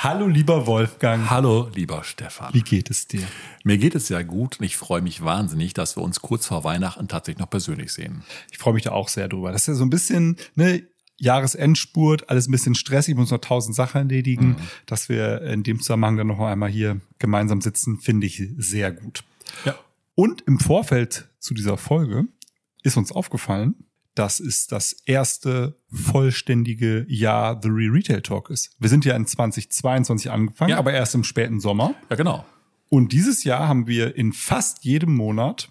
Hallo lieber Wolfgang. Hallo lieber Stefan. Wie geht es dir? Mir geht es sehr gut und ich freue mich wahnsinnig, dass wir uns kurz vor Weihnachten tatsächlich noch persönlich sehen. Ich freue mich da auch sehr drüber. Das ist ja so ein bisschen ne, Jahresendspurt, alles ein bisschen stressig, ich muss noch tausend Sachen erledigen. Mhm. Dass wir in dem Zusammenhang dann noch einmal hier gemeinsam sitzen, finde ich sehr gut. Ja. Und im Vorfeld zu dieser Folge ist uns aufgefallen, dass es das erste vollständige Jahr The Real Retail Talk ist. Wir sind ja in 2022 angefangen, ja. aber erst im späten Sommer. Ja, genau. Und dieses Jahr haben wir in fast jedem Monat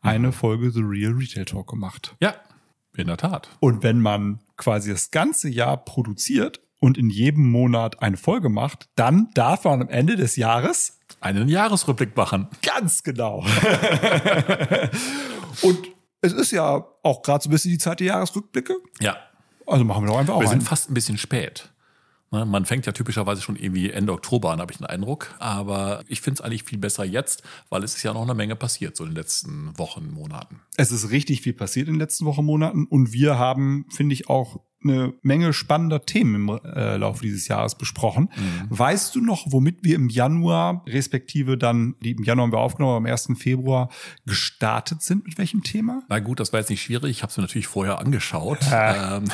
eine Folge The Real Retail Talk gemacht. Ja, in der Tat. Und wenn man quasi das ganze Jahr produziert und in jedem Monat eine Folge macht, dann darf man am Ende des Jahres einen Jahresrückblick machen. Ganz genau. und es ist ja auch gerade so ein bisschen die Zeit der Jahresrückblicke. Ja. Also machen wir doch einfach auch. Wir sind fast ein bisschen spät. Ne, man fängt ja typischerweise schon irgendwie Ende Oktober an, habe ich den Eindruck. Aber ich finde es eigentlich viel besser jetzt, weil es ist ja noch eine Menge passiert so in den letzten Wochen, Monaten. Es ist richtig viel passiert in den letzten Wochen, Monaten. Und wir haben, finde ich, auch eine Menge spannender Themen im äh, Laufe dieses Jahres besprochen. Mhm. Weißt du noch, womit wir im Januar, respektive dann, die im Januar haben wir aufgenommen, am 1. Februar gestartet sind? Mit welchem Thema? Na gut, das war jetzt nicht schwierig. Ich habe es mir natürlich vorher angeschaut. ähm,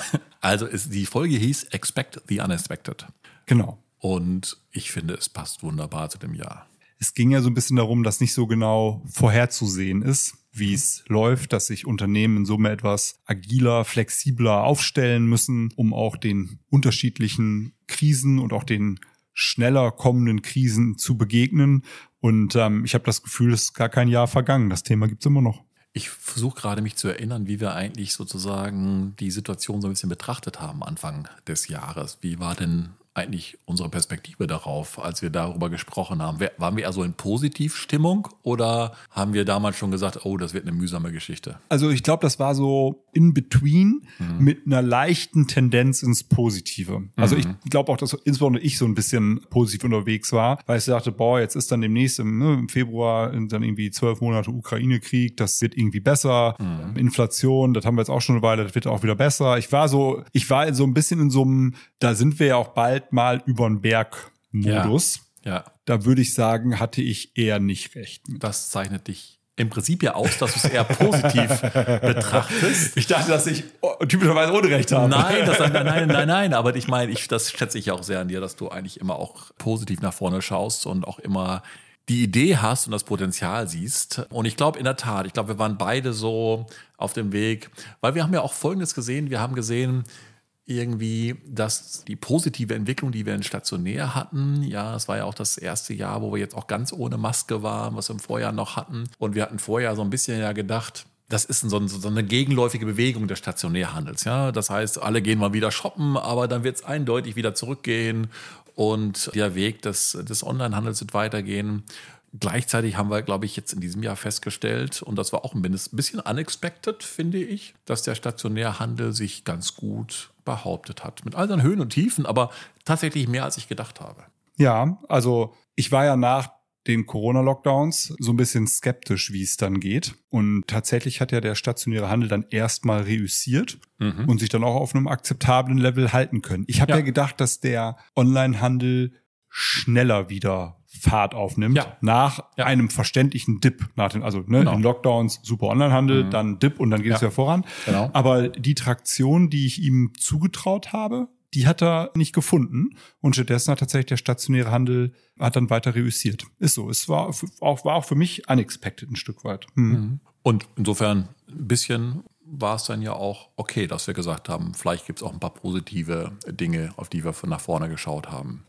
also ist, die Folge hieß Expect the Unexpected. Genau. Und ich finde, es passt wunderbar zu dem Jahr. Es ging ja so ein bisschen darum, dass nicht so genau vorherzusehen ist wie es läuft, dass sich Unternehmen in Summe etwas agiler, flexibler aufstellen müssen, um auch den unterschiedlichen Krisen und auch den schneller kommenden Krisen zu begegnen. Und ähm, ich habe das Gefühl, es ist gar kein Jahr vergangen. Das Thema gibt's immer noch. Ich versuche gerade mich zu erinnern, wie wir eigentlich sozusagen die Situation so ein bisschen betrachtet haben Anfang des Jahres. Wie war denn eigentlich unsere Perspektive darauf, als wir darüber gesprochen haben? Waren wir eher so in Positivstimmung oder haben wir damals schon gesagt, oh, das wird eine mühsame Geschichte? Also ich glaube, das war so in between mhm. mit einer leichten Tendenz ins Positive. Also mhm. ich glaube auch, dass insbesondere ich so ein bisschen positiv unterwegs war, weil ich dachte, boah, jetzt ist dann demnächst im, ne, im Februar dann irgendwie zwölf Monate Ukraine-Krieg, das wird irgendwie besser. Mhm. Inflation, das haben wir jetzt auch schon eine Weile, das wird auch wieder besser. Ich war so, ich war so ein bisschen in so einem, da sind wir ja auch bald halt mal über den Berg Modus. Ja. ja. Da würde ich sagen, hatte ich eher nicht recht. Das zeichnet dich im Prinzip ja aus, dass du es eher positiv betrachtest. Ich dachte, dass ich typischerweise Unrecht habe. Nein, das, nein, nein, nein, nein. Aber ich meine, ich, das schätze ich auch sehr an dir, dass du eigentlich immer auch positiv nach vorne schaust und auch immer die Idee hast und das Potenzial siehst. Und ich glaube in der Tat, ich glaube, wir waren beide so auf dem Weg, weil wir haben ja auch Folgendes gesehen. Wir haben gesehen, irgendwie, dass die positive Entwicklung, die wir in stationär hatten, ja, es war ja auch das erste Jahr, wo wir jetzt auch ganz ohne Maske waren, was wir im Vorjahr noch hatten. Und wir hatten vorher so ein bisschen ja gedacht, das ist so, eine gegenläufige Bewegung des Stationärhandels. Ja? Das heißt, alle gehen mal wieder shoppen, aber dann wird es eindeutig wieder zurückgehen und der Weg des, des Onlinehandels wird weitergehen. Gleichzeitig haben wir, glaube ich, jetzt in diesem Jahr festgestellt, und das war auch ein bisschen unexpected, finde ich, dass der Stationärhandel sich ganz gut behauptet hat. Mit all seinen Höhen und Tiefen, aber tatsächlich mehr, als ich gedacht habe. Ja, also ich war ja nach den Corona-Lockdowns so ein bisschen skeptisch, wie es dann geht. Und tatsächlich hat ja der stationäre Handel dann erstmal reüssiert mhm. und sich dann auch auf einem akzeptablen Level halten können. Ich habe ja. ja gedacht, dass der Online-Handel schneller wieder Fahrt aufnimmt ja. nach ja. einem verständlichen Dip, nach den, also ne, genau. in Lockdowns super Onlinehandel, mhm. dann Dip und dann geht es ja. ja voran. Genau. Aber die Traktion, die ich ihm zugetraut habe, die hat er nicht gefunden und stattdessen hat tatsächlich der stationäre Handel hat dann weiter reüssiert. Ist so. Es war auch war auch für mich unexpected ein Stück weit. Hm. Mhm. Und insofern ein bisschen war es dann ja auch okay, dass wir gesagt haben, vielleicht gibt es auch ein paar positive Dinge, auf die wir von nach vorne geschaut haben.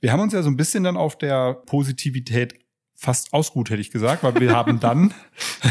Wir haben uns ja so ein bisschen dann auf der Positivität fast ausgeruht, hätte ich gesagt, weil wir haben dann,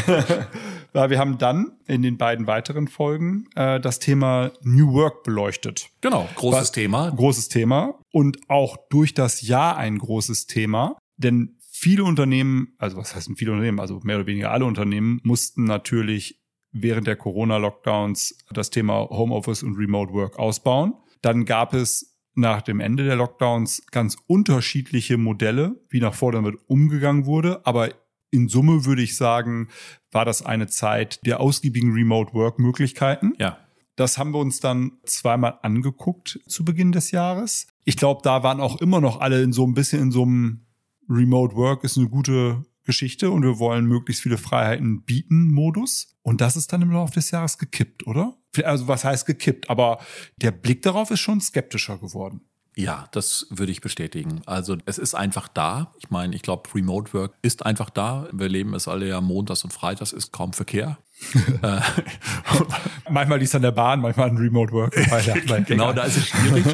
weil wir haben dann in den beiden weiteren Folgen äh, das Thema New Work beleuchtet. Genau, großes Was, Thema. Großes Thema und auch durch das Jahr ein großes Thema, denn viele Unternehmen, also was heißt viele Unternehmen, also mehr oder weniger alle Unternehmen mussten natürlich während der Corona-Lockdowns das Thema Homeoffice und Remote Work ausbauen. Dann gab es nach dem Ende der Lockdowns ganz unterschiedliche Modelle, wie nach vor damit umgegangen wurde. Aber in Summe würde ich sagen, war das eine Zeit der ausgiebigen Remote Work Möglichkeiten. Ja. Das haben wir uns dann zweimal angeguckt zu Beginn des Jahres. ich glaube, da waren auch immer noch alle in so ein bisschen in so einem Remote Work ist eine gute Geschichte und wir wollen möglichst viele Freiheiten bieten Modus. Und das ist dann im Laufe des Jahres gekippt, oder? Also was heißt gekippt? Aber der Blick darauf ist schon skeptischer geworden. Ja, das würde ich bestätigen. Also es ist einfach da. Ich meine, ich glaube, Remote Work ist einfach da. Wir leben es alle ja montags und freitags, ist kaum Verkehr. Äh, manchmal ist an der Bahn, manchmal ein Remote Work. genau, da ist es schwierig.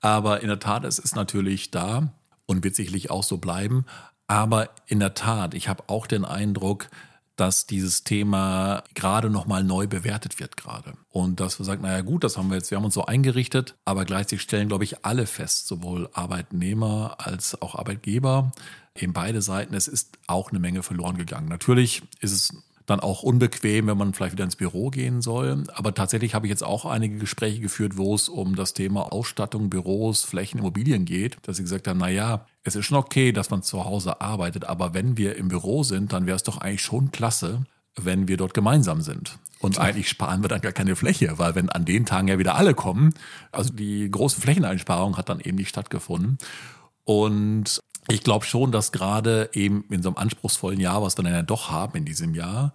Aber in der Tat, es ist natürlich da und wird sicherlich auch so bleiben. Aber in der Tat, ich habe auch den Eindruck, dass dieses Thema gerade nochmal neu bewertet wird gerade. Und dass wir sagen, naja gut, das haben wir jetzt, wir haben uns so eingerichtet, aber gleichzeitig stellen, glaube ich, alle fest, sowohl Arbeitnehmer als auch Arbeitgeber, eben beide Seiten, es ist auch eine Menge verloren gegangen. Natürlich ist es dann auch unbequem, wenn man vielleicht wieder ins Büro gehen soll. Aber tatsächlich habe ich jetzt auch einige Gespräche geführt, wo es um das Thema Ausstattung, Büros, Flächen, Immobilien geht, dass sie gesagt haben, na ja, es ist schon okay, dass man zu Hause arbeitet, aber wenn wir im Büro sind, dann wäre es doch eigentlich schon klasse, wenn wir dort gemeinsam sind. Und eigentlich sparen wir dann gar keine Fläche, weil wenn an den Tagen ja wieder alle kommen, also die große Flächeneinsparung hat dann eben nicht stattgefunden. Und ich glaube schon, dass gerade eben in so einem anspruchsvollen Jahr, was wir dann ja doch haben in diesem Jahr,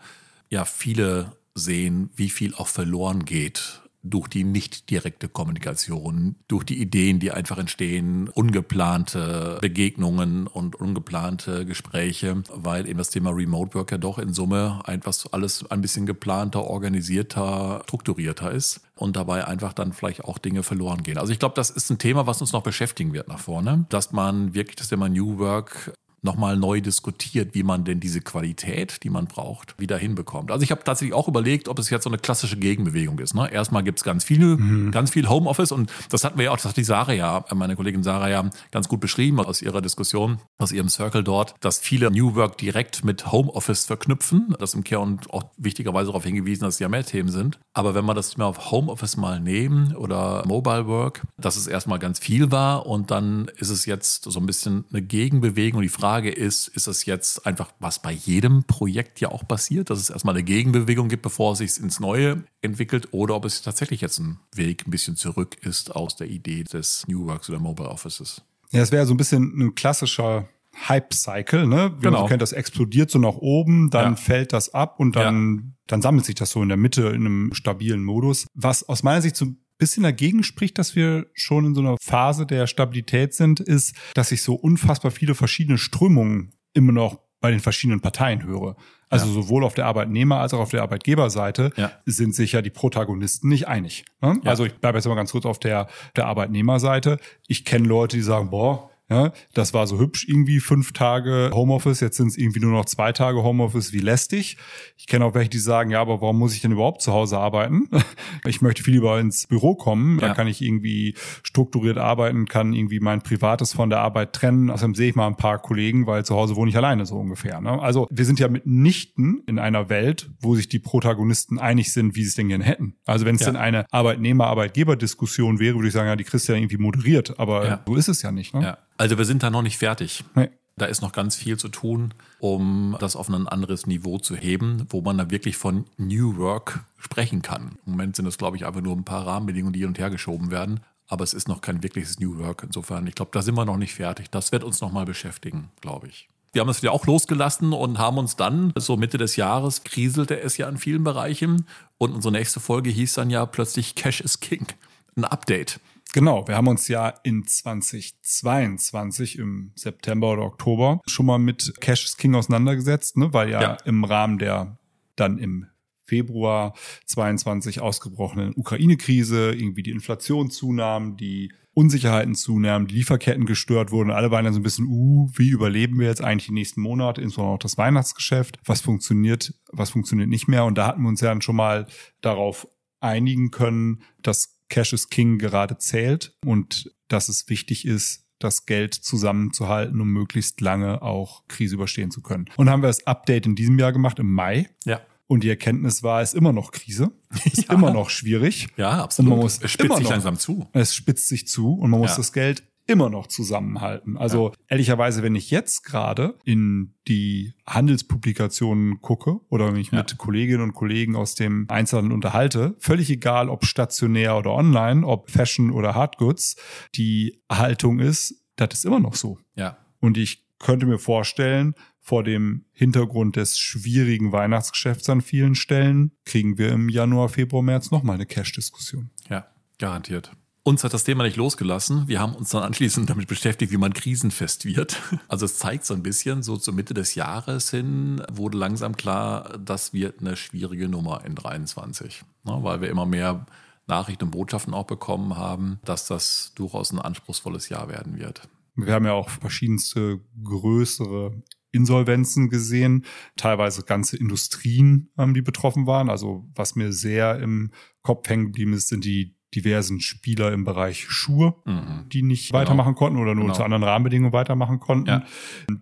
ja viele sehen, wie viel auch verloren geht durch die nicht direkte Kommunikation, durch die Ideen, die einfach entstehen, ungeplante Begegnungen und ungeplante Gespräche, weil eben das Thema Remote Work ja doch in Summe einfach alles ein bisschen geplanter, organisierter, strukturierter ist und dabei einfach dann vielleicht auch Dinge verloren gehen. Also ich glaube, das ist ein Thema, was uns noch beschäftigen wird nach vorne, dass man wirklich das Thema New Work nochmal neu diskutiert, wie man denn diese Qualität, die man braucht, wieder hinbekommt. Also ich habe tatsächlich auch überlegt, ob es jetzt so eine klassische Gegenbewegung ist. Ne? Erstmal gibt es ganz viele, mhm. ganz viel Homeoffice und das hatten wir ja auch, das hat die Sarah ja, meine Kollegin Sarah ja ganz gut beschrieben aus ihrer Diskussion, aus ihrem Circle dort, dass viele New Work direkt mit Homeoffice verknüpfen. Das im Kern und auch wichtigerweise darauf hingewiesen, dass es ja mehr Themen sind. Aber wenn wir das Thema auf Homeoffice mal nehmen oder Mobile Work, dass es erstmal ganz viel war und dann ist es jetzt so ein bisschen eine Gegenbewegung und die Frage, Frage ist, ist es jetzt einfach, was bei jedem Projekt ja auch passiert, dass es erstmal eine Gegenbewegung gibt, bevor es sich ins Neue entwickelt, oder ob es tatsächlich jetzt ein Weg ein bisschen zurück ist aus der Idee des New Works oder Mobile Offices. Ja, es wäre so ein bisschen ein klassischer Hype-Cycle, ne? Wie genau. man so kennt, das explodiert so nach oben, dann ja. fällt das ab und dann, ja. dann sammelt sich das so in der Mitte in einem stabilen Modus. Was aus meiner Sicht so bisschen dagegen spricht, dass wir schon in so einer Phase der Stabilität sind, ist, dass ich so unfassbar viele verschiedene Strömungen immer noch bei den verschiedenen Parteien höre. Also ja. sowohl auf der Arbeitnehmer- als auch auf der Arbeitgeberseite ja. sind sich ja die Protagonisten nicht einig. Ne? Ja. Also ich bleibe jetzt mal ganz kurz auf der, der Arbeitnehmerseite. Ich kenne Leute, die sagen, boah, ja, das war so hübsch irgendwie fünf Tage Homeoffice, jetzt sind es irgendwie nur noch zwei Tage Homeoffice, wie lästig. Ich kenne auch welche, die sagen, ja, aber warum muss ich denn überhaupt zu Hause arbeiten? Ich möchte viel lieber ins Büro kommen, ja. da kann ich irgendwie strukturiert arbeiten, kann irgendwie mein Privates von der Arbeit trennen. Außerdem sehe ich mal ein paar Kollegen, weil zu Hause wohne ich alleine so ungefähr. Ne? Also wir sind ja mitnichten in einer Welt, wo sich die Protagonisten einig sind, wie sie es denn gerne hätten. Also wenn es ja. denn eine Arbeitnehmer-Arbeitgeber-Diskussion wäre, würde ich sagen, ja, die Christian irgendwie moderiert, aber ja. so ist es ja nicht. Ne? Ja. Also wir sind da noch nicht fertig. Nee. Da ist noch ganz viel zu tun, um das auf ein anderes Niveau zu heben, wo man da wirklich von New Work sprechen kann. Im Moment sind es, glaube ich, einfach nur ein paar Rahmenbedingungen, die hin und her geschoben werden. Aber es ist noch kein wirkliches New Work. Insofern, ich glaube, da sind wir noch nicht fertig. Das wird uns noch mal beschäftigen, glaube ich. Wir haben es ja auch losgelassen und haben uns dann, so Mitte des Jahres, kriselte es ja in vielen Bereichen. Und unsere nächste Folge hieß dann ja plötzlich Cash is King. Ein Update. Genau, wir haben uns ja in 2022 im September oder Oktober schon mal mit Cash is King auseinandergesetzt, ne, weil ja, ja. im Rahmen der dann im Februar 22 ausgebrochenen Ukraine-Krise irgendwie die Inflation zunahm, die Unsicherheiten zunahmen, die Lieferketten gestört wurden. Alle waren dann so ein bisschen, uh, wie überleben wir jetzt eigentlich die nächsten Monate, insbesondere auch das Weihnachtsgeschäft? Was funktioniert, was funktioniert nicht mehr? Und da hatten wir uns ja dann schon mal darauf einigen können, dass Cash is King gerade zählt und dass es wichtig ist, das Geld zusammenzuhalten, um möglichst lange auch Krise überstehen zu können. Und haben wir das Update in diesem Jahr gemacht, im Mai. Ja. Und die Erkenntnis war, es ist immer noch Krise. Es ist ja. immer noch schwierig. Ja, absolut. Und man muss es spitzt sich langsam zu. Es spitzt sich zu und man muss ja. das Geld immer noch zusammenhalten. Also ja. ehrlicherweise, wenn ich jetzt gerade in die Handelspublikationen gucke oder mich ja. mit Kolleginnen und Kollegen aus dem Einzelhandel unterhalte, völlig egal, ob stationär oder online, ob Fashion oder Hardgoods, die Haltung ist, das ist immer noch so. Ja. Und ich könnte mir vorstellen, vor dem Hintergrund des schwierigen Weihnachtsgeschäfts an vielen Stellen kriegen wir im Januar, Februar, März nochmal eine Cash-Diskussion. Ja, garantiert. Uns hat das Thema nicht losgelassen. Wir haben uns dann anschließend damit beschäftigt, wie man krisenfest wird. Also es zeigt so ein bisschen, so zur Mitte des Jahres hin wurde langsam klar, das wird eine schwierige Nummer in 23, ne, weil wir immer mehr Nachrichten und Botschaften auch bekommen haben, dass das durchaus ein anspruchsvolles Jahr werden wird. Wir haben ja auch verschiedenste größere Insolvenzen gesehen, teilweise ganze Industrien, ähm, die betroffen waren. Also was mir sehr im Kopf hängen geblieben ist, sind die diversen Spieler im Bereich Schuhe, mhm. die nicht genau. weitermachen konnten oder nur genau. zu anderen Rahmenbedingungen weitermachen konnten. Ja.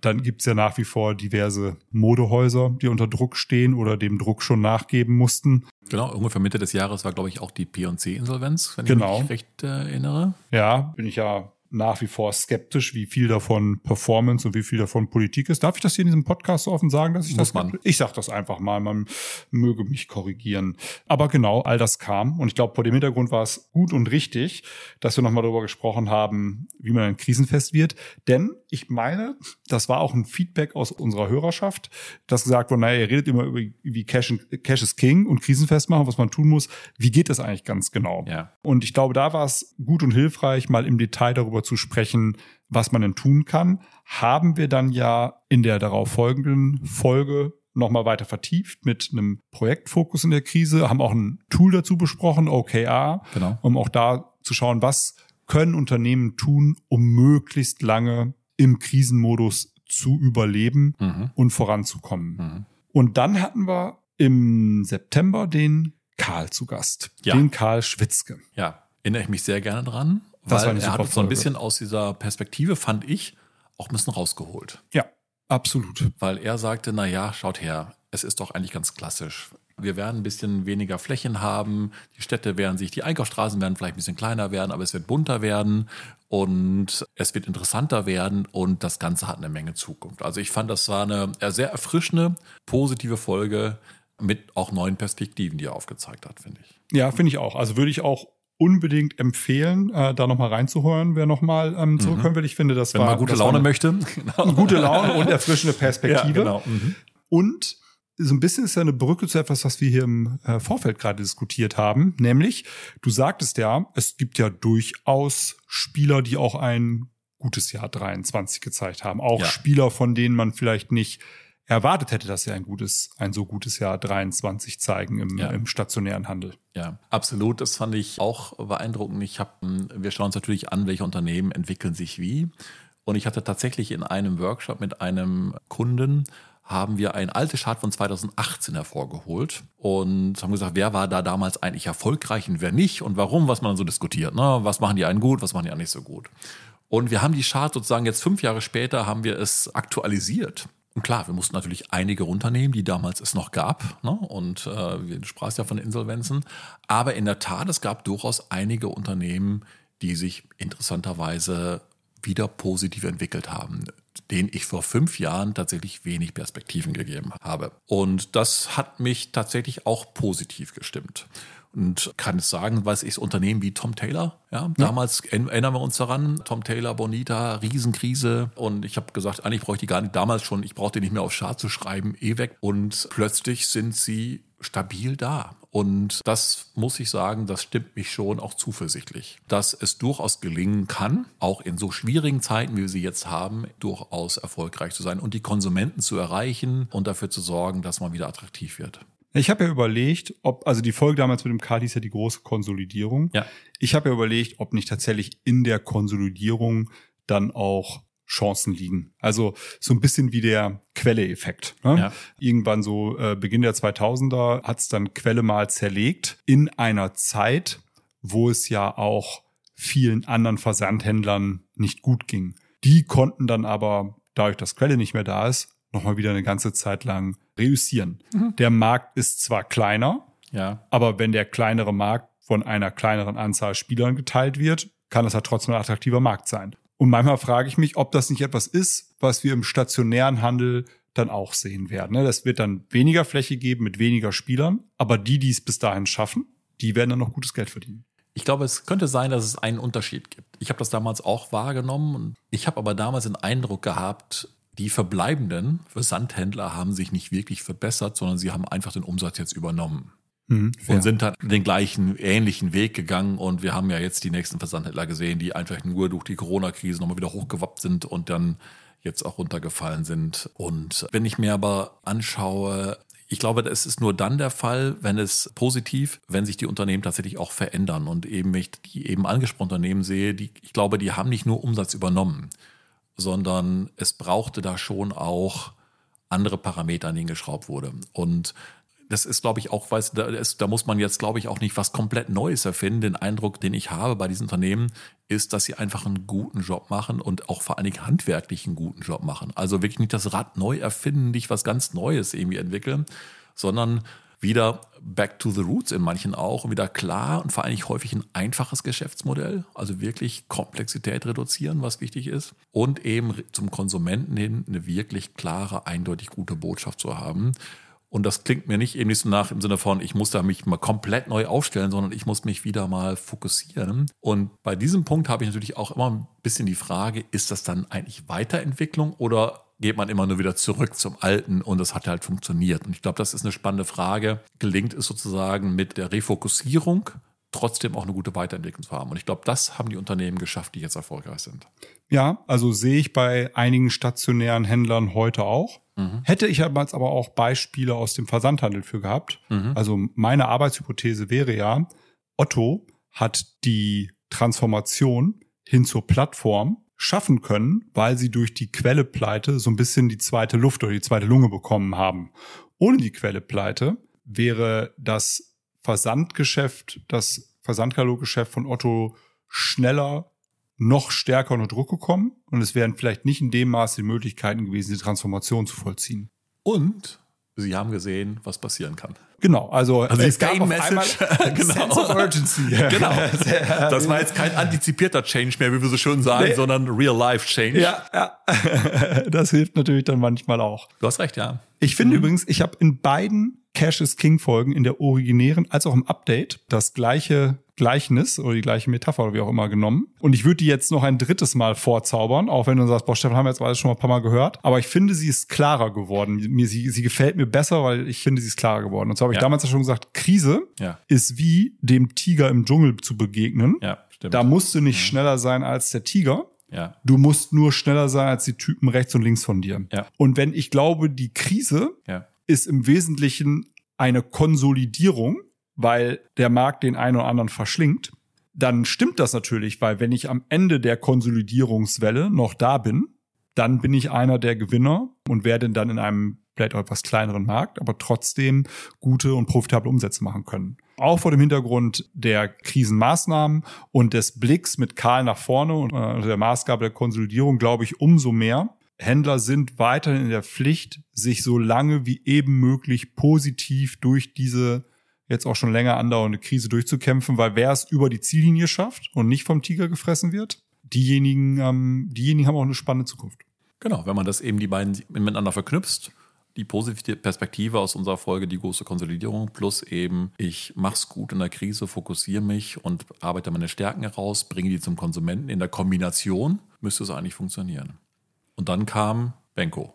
Dann gibt's ja nach wie vor diverse Modehäuser, die unter Druck stehen oder dem Druck schon nachgeben mussten. Genau, ungefähr Mitte des Jahres war, glaube ich, auch die P&C-Insolvenz, wenn genau. ich mich recht äh, erinnere. Ja, bin ich ja nach wie vor skeptisch, wie viel davon Performance und wie viel davon Politik ist. Darf ich das hier in diesem Podcast so offen sagen, dass ich Muss das? Man. Ich sage das einfach mal, man möge mich korrigieren. Aber genau, all das kam und ich glaube, vor dem Hintergrund war es gut und richtig, dass wir nochmal darüber gesprochen haben, wie man ein krisenfest wird. Denn ich meine, das war auch ein Feedback aus unserer Hörerschaft, dass gesagt wurde, naja, ihr redet immer über wie Cash, Cash is King und krisenfest machen, was man tun muss. Wie geht das eigentlich ganz genau? Ja. Und ich glaube, da war es gut und hilfreich, mal im Detail darüber darüber zu sprechen, was man denn tun kann, haben wir dann ja in der darauf folgenden Folge nochmal weiter vertieft mit einem Projektfokus in der Krise, haben auch ein Tool dazu besprochen, OKR, genau. um auch da zu schauen, was können Unternehmen tun, um möglichst lange im Krisenmodus zu überleben mhm. und voranzukommen. Mhm. Und dann hatten wir im September den Karl zu Gast, ja. den Karl Schwitzke. Ja, erinnere ich mich sehr gerne dran. Das weil er hat uns so ein bisschen aus dieser Perspektive, fand ich, auch ein bisschen rausgeholt. Ja, absolut. Weil er sagte, na ja, schaut her, es ist doch eigentlich ganz klassisch. Wir werden ein bisschen weniger Flächen haben, die Städte werden sich, die Einkaufsstraßen werden vielleicht ein bisschen kleiner werden, aber es wird bunter werden und es wird interessanter werden und das Ganze hat eine Menge Zukunft. Also ich fand, das war eine sehr erfrischende, positive Folge mit auch neuen Perspektiven, die er aufgezeigt hat, finde ich. Ja, finde ich auch. Also würde ich auch unbedingt empfehlen, äh, da nochmal reinzuhören, wer nochmal ähm, mhm. zurückkommen will. Ich finde, das Wenn war. Wenn man gute Laune möchte. Genau. Gute Laune und erfrischende Perspektive. Ja, genau. Mhm. Und so ein bisschen ist ja eine Brücke zu etwas, was wir hier im äh, Vorfeld gerade diskutiert haben. Nämlich, du sagtest ja, es gibt ja durchaus Spieler, die auch ein gutes Jahr 23 gezeigt haben. Auch ja. Spieler, von denen man vielleicht nicht erwartet hätte, dass sie ein gutes, ein so gutes Jahr 23 zeigen im, ja. im stationären Handel. Ja, absolut. Das fand ich auch beeindruckend. Ich habe, wir schauen uns natürlich an, welche Unternehmen entwickeln sich wie. Und ich hatte tatsächlich in einem Workshop mit einem Kunden haben wir ein altes Chart von 2018 hervorgeholt und haben gesagt, wer war da damals eigentlich erfolgreich und wer nicht und warum, was man dann so diskutiert. Ne? Was machen die einen gut, was machen die einen nicht so gut. Und wir haben die Chart sozusagen jetzt fünf Jahre später haben wir es aktualisiert und klar, wir mussten natürlich einige runternehmen, die damals es noch gab. Ne? Und äh, wir sprachst ja von Insolvenzen. Aber in der Tat, es gab durchaus einige Unternehmen, die sich interessanterweise wieder positiv entwickelt haben, denen ich vor fünf Jahren tatsächlich wenig Perspektiven gegeben habe. Und das hat mich tatsächlich auch positiv gestimmt und kann es sagen, was ist Unternehmen wie Tom Taylor. Ja, ja. damals erinnern wir uns daran, Tom Taylor, Bonita, Riesenkrise und ich habe gesagt, eigentlich brauche ich die gar nicht damals schon, ich brauche die nicht mehr auf Chart zu schreiben, eh weg und plötzlich sind sie stabil da. Und das muss ich sagen, das stimmt mich schon auch zuversichtlich, dass es durchaus gelingen kann, auch in so schwierigen Zeiten, wie wir sie jetzt haben, durchaus erfolgreich zu sein und die Konsumenten zu erreichen und dafür zu sorgen, dass man wieder attraktiv wird. Ich habe ja überlegt, ob, also die Folge damals mit dem Kali ist ja die große Konsolidierung. Ja. Ich habe ja überlegt, ob nicht tatsächlich in der Konsolidierung dann auch Chancen liegen. Also so ein bisschen wie der Quelle-Effekt. Ne? Ja. Irgendwann so äh, Beginn der 2000er hat es dann Quelle mal zerlegt in einer Zeit, wo es ja auch vielen anderen Versandhändlern nicht gut ging. Die konnten dann aber, dadurch, dass Quelle nicht mehr da ist, nochmal wieder eine ganze Zeit lang reüssieren. Mhm. Der Markt ist zwar kleiner, ja. aber wenn der kleinere Markt von einer kleineren Anzahl Spielern geteilt wird, kann es ja trotzdem ein attraktiver Markt sein. Und manchmal frage ich mich, ob das nicht etwas ist, was wir im stationären Handel dann auch sehen werden. Ne? Das wird dann weniger Fläche geben mit weniger Spielern, aber die, die es bis dahin schaffen, die werden dann noch gutes Geld verdienen. Ich glaube, es könnte sein, dass es einen Unterschied gibt. Ich habe das damals auch wahrgenommen. Ich habe aber damals den Eindruck gehabt, die verbleibenden Versandhändler haben sich nicht wirklich verbessert, sondern sie haben einfach den Umsatz jetzt übernommen. Mhm, und sind dann den gleichen, ähnlichen Weg gegangen. Und wir haben ja jetzt die nächsten Versandhändler gesehen, die einfach nur durch die Corona-Krise nochmal wieder hochgewappt sind und dann jetzt auch runtergefallen sind. Und wenn ich mir aber anschaue, ich glaube, es ist nur dann der Fall, wenn es positiv, wenn sich die Unternehmen tatsächlich auch verändern. Und eben, wenn ich die eben angesprochenen Unternehmen sehe, die, ich glaube, die haben nicht nur Umsatz übernommen, sondern es brauchte da schon auch andere Parameter, an denen geschraubt wurde. Und das ist, glaube ich, auch, weiß, da, ist, da muss man jetzt, glaube ich, auch nicht was komplett Neues erfinden. Den Eindruck, den ich habe bei diesen Unternehmen, ist, dass sie einfach einen guten Job machen und auch vor allen Dingen handwerklich einen guten Job machen. Also wirklich nicht das Rad neu erfinden, nicht was ganz Neues irgendwie entwickeln, sondern wieder back to the roots in manchen auch und wieder klar und vor allem häufig ein einfaches Geschäftsmodell, also wirklich Komplexität reduzieren, was wichtig ist und eben zum Konsumenten hin eine wirklich klare, eindeutig gute Botschaft zu haben und das klingt mir nicht eben nicht so nach im Sinne von, ich muss da mich mal komplett neu aufstellen, sondern ich muss mich wieder mal fokussieren. Und bei diesem Punkt habe ich natürlich auch immer ein bisschen die Frage, ist das dann eigentlich Weiterentwicklung oder geht man immer nur wieder zurück zum Alten und das hat halt funktioniert? Und ich glaube, das ist eine spannende Frage. Gelingt es sozusagen mit der Refokussierung trotzdem auch eine gute Weiterentwicklung zu haben. Und ich glaube, das haben die Unternehmen geschafft, die jetzt erfolgreich sind. Ja, also sehe ich bei einigen stationären Händlern heute auch. Mhm. Hätte ich damals aber auch Beispiele aus dem Versandhandel für gehabt. Mhm. Also meine Arbeitshypothese wäre ja, Otto hat die Transformation hin zur Plattform schaffen können, weil sie durch die Quellepleite so ein bisschen die zweite Luft oder die zweite Lunge bekommen haben. Ohne die Quellepleite wäre das Versandgeschäft, das Versandkataloggeschäft von Otto schneller noch stärker unter Druck gekommen und es wären vielleicht nicht in dem Maße die Möglichkeiten gewesen, die Transformation zu vollziehen. Und Sie haben gesehen, was passieren kann. Genau, also, also es gab auf einmal genau. Sense of Urgency. genau. Das war jetzt kein antizipierter Change mehr, wie wir so schön sagen, nee. sondern Real-Life-Change. Ja, ja. Das hilft natürlich dann manchmal auch. Du hast recht, ja. Ich finde mhm. übrigens, ich habe in beiden Cash is King Folgen, in der originären als auch im Update, das gleiche Gleichnis oder die gleiche Metapher oder wie auch immer genommen. Und ich würde die jetzt noch ein drittes Mal vorzaubern, auch wenn du sagst, boah, Stefan, haben wir jetzt alles schon mal ein paar Mal gehört. Aber ich finde, sie ist klarer geworden. Mir, sie, sie gefällt mir besser, weil ich finde, sie ist klarer geworden. Und so habe ich ja. damals ja schon gesagt, Krise ja. ist wie dem Tiger im Dschungel zu begegnen. Ja, stimmt. Da musst du nicht ja. schneller sein als der Tiger. Ja. Du musst nur schneller sein als die Typen rechts und links von dir. Ja. Und wenn ich glaube, die Krise ja. ist im Wesentlichen eine Konsolidierung, weil der Markt den einen oder anderen verschlingt, dann stimmt das natürlich, weil wenn ich am Ende der Konsolidierungswelle noch da bin, dann bin ich einer der Gewinner und werde dann in einem vielleicht auch etwas kleineren Markt, aber trotzdem gute und profitable Umsätze machen können. Auch vor dem Hintergrund der Krisenmaßnahmen und des Blicks mit Karl nach vorne und äh, der Maßgabe der Konsolidierung glaube ich umso mehr. Händler sind weiterhin in der Pflicht, sich so lange wie eben möglich positiv durch diese jetzt auch schon länger andauernde Krise durchzukämpfen, weil wer es über die Ziellinie schafft und nicht vom Tiger gefressen wird, diejenigen, ähm, diejenigen haben auch eine spannende Zukunft. Genau, wenn man das eben die beiden miteinander verknüpft, die positive Perspektive aus unserer Folge, die große Konsolidierung, plus eben, ich mach's gut in der Krise, fokussiere mich und arbeite meine Stärken heraus, bringe die zum Konsumenten. In der Kombination müsste es eigentlich funktionieren. Und dann kam Benko.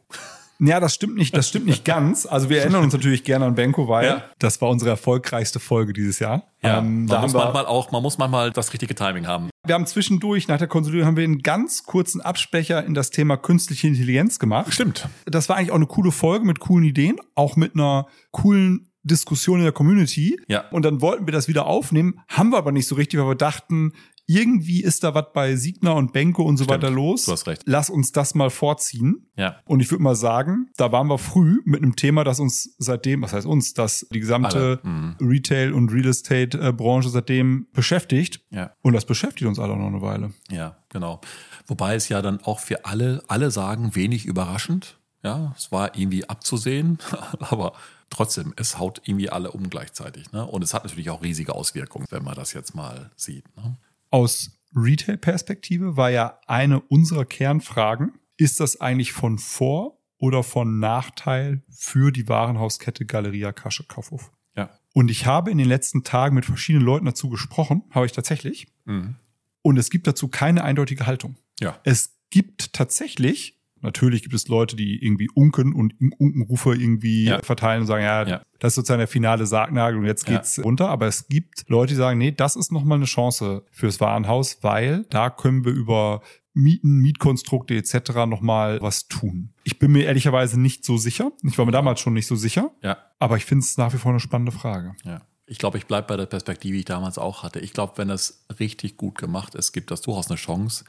Ja, das stimmt nicht, das stimmt nicht ganz. Also wir erinnern uns natürlich gerne an Benko, weil ja. das war unsere erfolgreichste Folge dieses Jahr. Ja, ähm, man, muss manchmal auch, man muss manchmal das richtige Timing haben. Wir haben zwischendurch, nach der Konsolidierung, haben wir einen ganz kurzen Absprecher in das Thema künstliche Intelligenz gemacht. Stimmt. Das war eigentlich auch eine coole Folge mit coolen Ideen, auch mit einer coolen Diskussion in der Community. Ja. Und dann wollten wir das wieder aufnehmen, haben wir aber nicht so richtig, weil wir dachten, irgendwie ist da was bei Signer und Benko und so Stimmt, weiter los. Du hast recht. Lass uns das mal vorziehen. Ja. Und ich würde mal sagen, da waren wir früh mit einem Thema, das uns seitdem, was heißt uns, dass die gesamte mhm. Retail- und Real Estate-Branche seitdem beschäftigt. Ja. Und das beschäftigt uns alle noch eine Weile. Ja, genau. Wobei es ja dann auch für alle, alle sagen, wenig überraschend. Ja, es war irgendwie abzusehen, aber trotzdem, es haut irgendwie alle um gleichzeitig. Ne? Und es hat natürlich auch riesige Auswirkungen, wenn man das jetzt mal sieht. Ne? Aus Retail-Perspektive war ja eine unserer Kernfragen. Ist das eigentlich von Vor- oder von Nachteil für die Warenhauskette Galeria Kasche Kaufhof? Ja. Und ich habe in den letzten Tagen mit verschiedenen Leuten dazu gesprochen, habe ich tatsächlich. Mhm. Und es gibt dazu keine eindeutige Haltung. Ja. Es gibt tatsächlich, natürlich gibt es Leute, die irgendwie unken und Unkenrufe irgendwie Ja. verteilen und sagen, ja, Ja. das ist sozusagen der finale Sargnagel und jetzt Ja. geht's runter. Aber es gibt Leute, die sagen, nee, das ist nochmal eine Chance fürs Warenhaus, weil da können wir über Mieten, Mietkonstrukte etc. nochmal was tun. Ich bin mir ehrlicherweise nicht so sicher. Ich war mir damals schon nicht so sicher, Ja. aber ich finde es nach wie vor eine spannende Frage. Ja. Ich glaube, ich bleibe bei der Perspektive, die ich damals auch hatte. Ich glaube, wenn es richtig gut gemacht ist, gibt das durchaus eine Chance.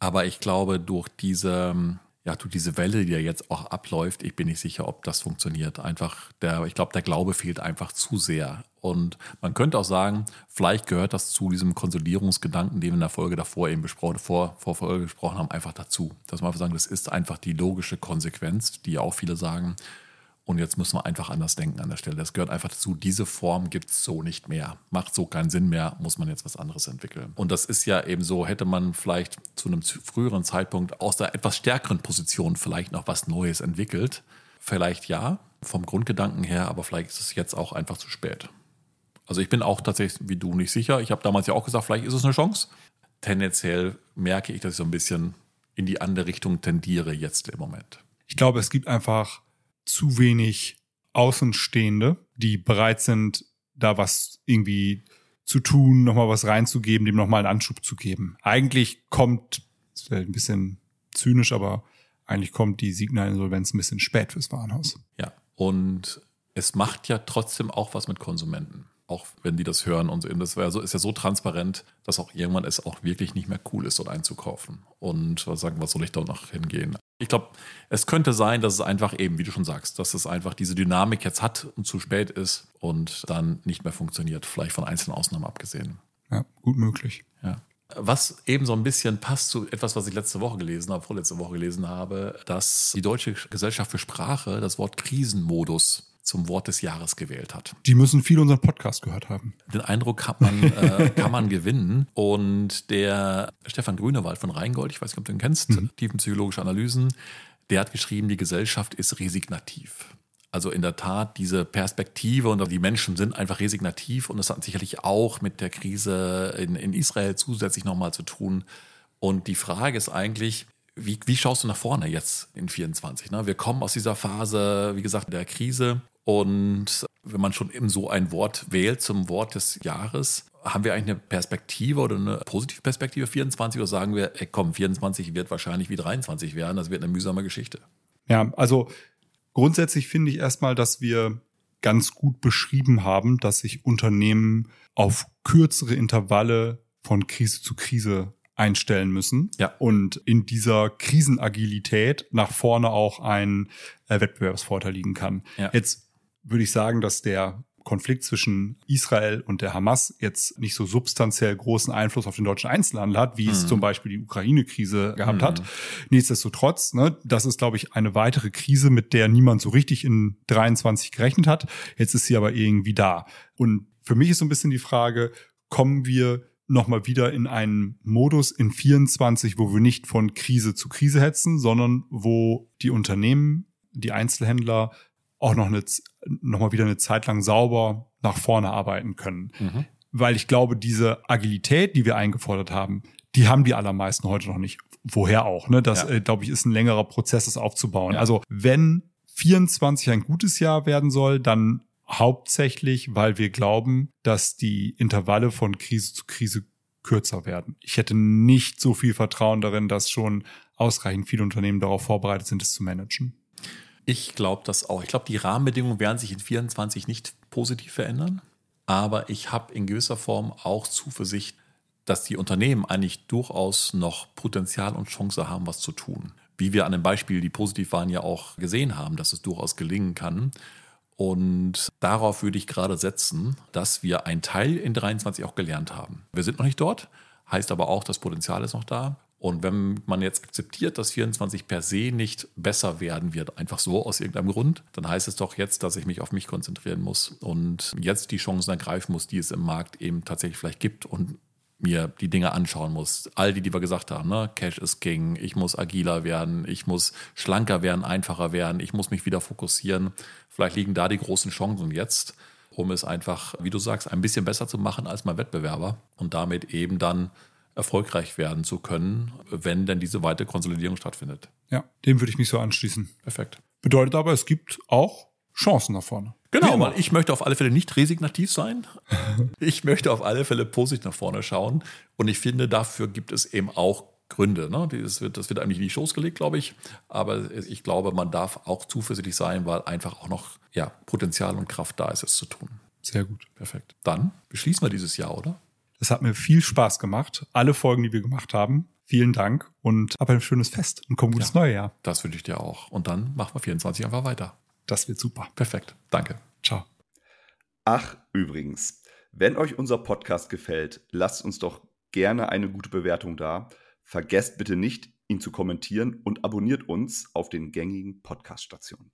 Aber ich glaube, durch diese, ja, durch diese Welle, die ja jetzt auch abläuft, ich bin nicht sicher, ob das funktioniert. Einfach der, ich glaube, der Glaube fehlt einfach zu sehr. Und man könnte auch sagen, vielleicht gehört das zu diesem Konsolidierungsgedanken, den wir in der Folge davor eben besprochen, vor, vor Folge gesprochen haben, einfach dazu. Dass wir einfach sagen, das ist einfach die logische Konsequenz, die auch viele sagen. Und jetzt müssen wir einfach anders denken an der Stelle. Das gehört einfach dazu. Diese Form gibt es so nicht mehr. Macht so keinen Sinn mehr, muss man jetzt was anderes entwickeln. Und das ist ja eben so, hätte man vielleicht zu einem früheren Zeitpunkt aus der etwas stärkeren Position vielleicht noch was Neues entwickelt. Vielleicht ja, vom Grundgedanken her, aber vielleicht ist es jetzt auch einfach zu spät. Also ich bin auch tatsächlich wie du nicht sicher. Ich habe damals ja auch gesagt, vielleicht ist es eine Chance. Tendenziell merke ich, dass ich so ein bisschen in die andere Richtung tendiere jetzt im Moment. Ich glaube, es gibt einfach zu wenig Außenstehende, die bereit sind, da was irgendwie zu tun, nochmal was reinzugeben, dem nochmal einen Anschub zu geben. Eigentlich kommt, das wäre ein bisschen zynisch, aber eigentlich kommt die Signal-Insolvenz ein bisschen spät fürs Warenhaus. Ja, und es macht ja trotzdem auch was mit Konsumenten. Auch wenn die das hören und so. Das wär so, ist ja so transparent, dass auch irgendwann es auch wirklich nicht mehr cool ist, dort einzukaufen. Und was sagen, was soll ich da noch hingehen? Ich glaube, es könnte sein, dass es einfach eben, wie du schon sagst, dass es einfach diese Dynamik jetzt hat und zu spät ist und dann nicht mehr funktioniert. Vielleicht von einzelnen Ausnahmen abgesehen. Ja, gut möglich. Ja. Was eben so ein bisschen passt zu etwas, was ich letzte Woche gelesen habe, vorletzte Woche gelesen habe, dass die Deutsche Gesellschaft für Sprache das Wort Krisenmodus zum Wort des Jahres gewählt hat. Die müssen viel unseren Podcast gehört haben. Den Eindruck kann man, äh, kann man gewinnen. Und der Stefan Grünewald von Rheingold, ich weiß nicht, ob du ihn kennst, tiefenpsychologische Analysen, der hat geschrieben, die Gesellschaft ist resignativ. Also in der Tat, diese Perspektive und die Menschen sind einfach resignativ und das hat sicherlich auch mit der Krise in, in Israel zusätzlich nochmal zu tun. Und die Frage ist eigentlich, wie, wie schaust du nach vorne jetzt in 24? Ne? Wir kommen aus dieser Phase, wie gesagt, der Krise und wenn man schon eben so ein Wort wählt zum Wort des Jahres, haben wir eigentlich eine Perspektive oder eine positive Perspektive 24 oder sagen wir, ey, komm, 24 wird wahrscheinlich wie 23 werden, das wird eine mühsame Geschichte. Ja, also grundsätzlich finde ich erstmal, dass wir ganz gut beschrieben haben, dass sich Unternehmen auf kürzere Intervalle von Krise zu Krise einstellen müssen Ja. und in dieser Krisenagilität nach vorne auch ein äh, Wettbewerbsvorteil liegen kann. Ja. Jetzt würde ich sagen, dass der Konflikt zwischen Israel und der Hamas jetzt nicht so substanziell großen Einfluss auf den deutschen Einzelhandel hat, wie es Mhm. zum Beispiel die Ukraine-Krise gehabt Mhm. hat. Nichtsdestotrotz, ne, das ist, glaube ich, eine weitere Krise, mit der niemand so richtig in 23 gerechnet hat. Jetzt ist sie aber irgendwie da. Und für mich ist so ein bisschen die Frage, kommen wir nochmal wieder in einen Modus in 24, wo wir nicht von Krise zu Krise hetzen, sondern wo die Unternehmen, die Einzelhändler auch noch, eine, noch mal wieder eine Zeit lang sauber nach vorne arbeiten können. Mhm. Weil ich glaube, diese Agilität, die wir eingefordert haben, die haben die allermeisten heute noch nicht. Woher auch, ne? Das, Ja. äh, glaube ich, ist ein längerer Prozess, das aufzubauen. Ja. Also wenn 24 ein gutes Jahr werden soll, dann hauptsächlich, weil wir glauben, dass die Intervalle von Krise zu Krise kürzer werden. Ich hätte nicht so viel Vertrauen darin, dass schon ausreichend viele Unternehmen darauf vorbereitet sind, es zu managen. Ich glaube das auch. Ich glaube, die Rahmenbedingungen werden sich in 24 nicht positiv verändern. Aber ich habe in gewisser Form auch Zuversicht, dass die Unternehmen eigentlich durchaus noch Potenzial und Chance haben, was zu tun. Wie wir an den Beispielen, die positiv waren, ja auch gesehen haben, dass es durchaus gelingen kann. Und darauf würde ich gerade setzen, dass wir einen Teil in 23 auch gelernt haben. Wir sind noch nicht dort, heißt aber auch, das Potenzial ist noch da. Und wenn man jetzt akzeptiert, dass 24 per se nicht besser werden wird, einfach so aus irgendeinem Grund, dann heißt es doch jetzt, dass ich mich auf mich konzentrieren muss und jetzt die Chancen ergreifen muss, die es im Markt eben tatsächlich vielleicht gibt und mir die Dinge anschauen muss. All die, die wir gesagt haben, ne? Cash ist King, ich muss agiler werden, ich muss schlanker werden, einfacher werden, ich muss mich wieder fokussieren. Vielleicht liegen da die großen Chancen jetzt, um es einfach, wie du sagst, ein bisschen besser zu machen als mein Wettbewerber und damit eben dann erfolgreich werden zu können, wenn denn diese weite Konsolidierung stattfindet. Ja, dem würde ich mich so anschließen. Perfekt. Bedeutet aber, es gibt auch Chancen nach vorne. Genau, weil ich möchte auf alle Fälle nicht resignativ sein. ich möchte auf alle Fälle positiv nach vorne schauen. Und ich finde, dafür gibt es eben auch Gründe. Ne? Das, wird, das wird eigentlich in die Schoß gelegt, glaube ich. Aber ich glaube, man darf auch zuversichtlich sein, weil einfach auch noch ja, Potenzial und Kraft da ist, es zu tun. Sehr gut. Perfekt. Dann beschließen wir dieses Jahr, oder? Es hat mir viel Spaß gemacht. Alle Folgen, die wir gemacht haben. Vielen Dank und hab ein schönes Fest und komm gutes ja, neue Jahr. Das wünsche ich dir auch. Und dann machen wir 24 einfach weiter. Das wird super. Perfekt. Danke. Ciao. Ach, übrigens, wenn euch unser Podcast gefällt, lasst uns doch gerne eine gute Bewertung da. Vergesst bitte nicht, ihn zu kommentieren und abonniert uns auf den gängigen Podcast-Stationen.